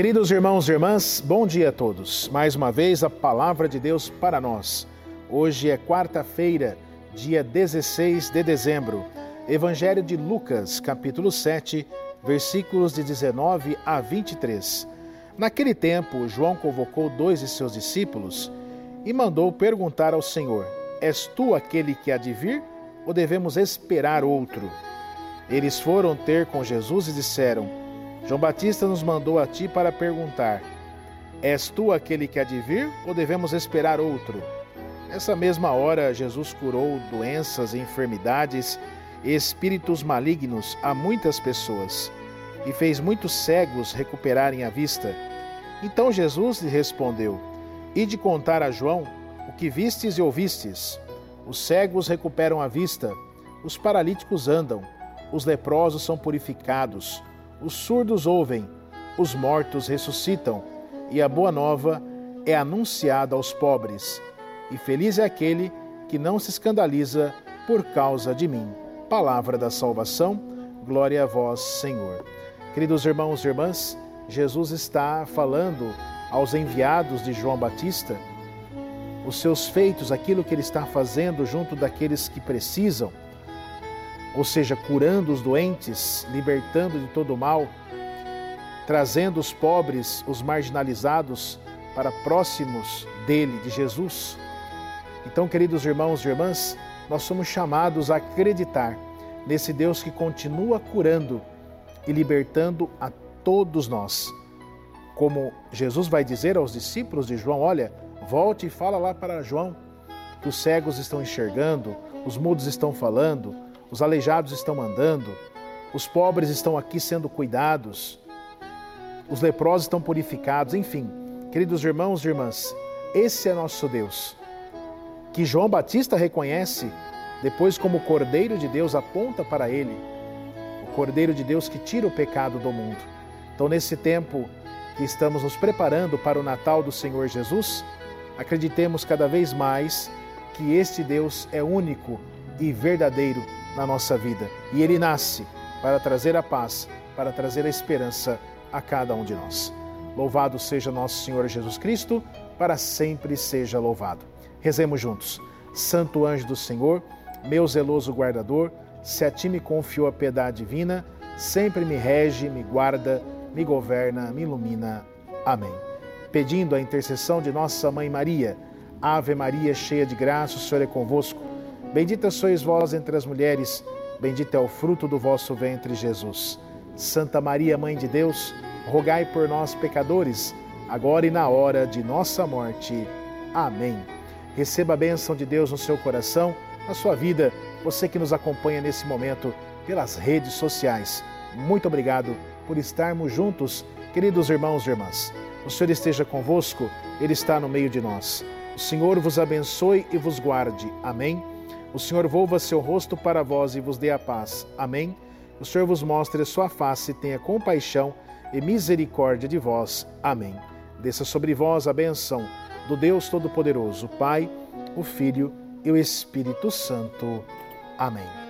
Queridos irmãos e irmãs, bom dia a todos. Mais uma vez a palavra de Deus para nós. Hoje é quarta-feira, dia 16 de dezembro. Evangelho de Lucas, capítulo 7, versículos de 19 a 23. Naquele tempo, João convocou dois de seus discípulos e mandou perguntar ao Senhor: És tu aquele que há de vir ou devemos esperar outro? Eles foram ter com Jesus e disseram: João Batista nos mandou a ti para perguntar: És tu aquele que há de vir ou devemos esperar outro? Nessa mesma hora, Jesus curou doenças e enfermidades espíritos malignos a muitas pessoas e fez muitos cegos recuperarem a vista. Então Jesus lhe respondeu: Ide contar a João o que vistes e ouvistes. Os cegos recuperam a vista, os paralíticos andam, os leprosos são purificados os surdos ouvem, os mortos ressuscitam, e a boa nova é anunciada aos pobres. E feliz é aquele que não se escandaliza por causa de mim. Palavra da salvação, glória a vós, Senhor. Queridos irmãos e irmãs, Jesus está falando aos enviados de João Batista os seus feitos, aquilo que ele está fazendo junto daqueles que precisam ou seja, curando os doentes, libertando de todo o mal, trazendo os pobres, os marginalizados para próximos dele, de Jesus. Então, queridos irmãos e irmãs, nós somos chamados a acreditar nesse Deus que continua curando e libertando a todos nós. Como Jesus vai dizer aos discípulos de João: Olha, volte e fala lá para João que os cegos estão enxergando, os mudos estão falando, os aleijados estão andando, os pobres estão aqui sendo cuidados, os leprosos estão purificados, enfim. Queridos irmãos e irmãs, esse é nosso Deus, que João Batista reconhece, depois, como o Cordeiro de Deus, aponta para ele, o Cordeiro de Deus que tira o pecado do mundo. Então, nesse tempo que estamos nos preparando para o Natal do Senhor Jesus, acreditemos cada vez mais que este Deus é único e verdadeiro na nossa vida. E ele nasce para trazer a paz, para trazer a esperança a cada um de nós. Louvado seja nosso Senhor Jesus Cristo, para sempre seja louvado. Rezemos juntos. Santo anjo do Senhor, meu zeloso guardador, se a ti me confiou a piedade divina, sempre me rege, me guarda, me governa, me ilumina. Amém. Pedindo a intercessão de nossa mãe Maria, Ave Maria, cheia de graça, o Senhor é convosco. Bendita sois vós entre as mulheres, bendito é o fruto do vosso ventre, Jesus. Santa Maria, Mãe de Deus, rogai por nós, pecadores, agora e na hora de nossa morte. Amém. Receba a bênção de Deus no seu coração, na sua vida, você que nos acompanha nesse momento pelas redes sociais. Muito obrigado por estarmos juntos, queridos irmãos e irmãs. O Senhor esteja convosco, Ele está no meio de nós. O Senhor vos abençoe e vos guarde. Amém. O Senhor volva seu rosto para vós e vos dê a paz. Amém. O Senhor vos mostre a sua face, tenha compaixão e misericórdia de vós. Amém. Desça sobre vós a benção do Deus Todo-Poderoso, Pai, o Filho e o Espírito Santo. Amém.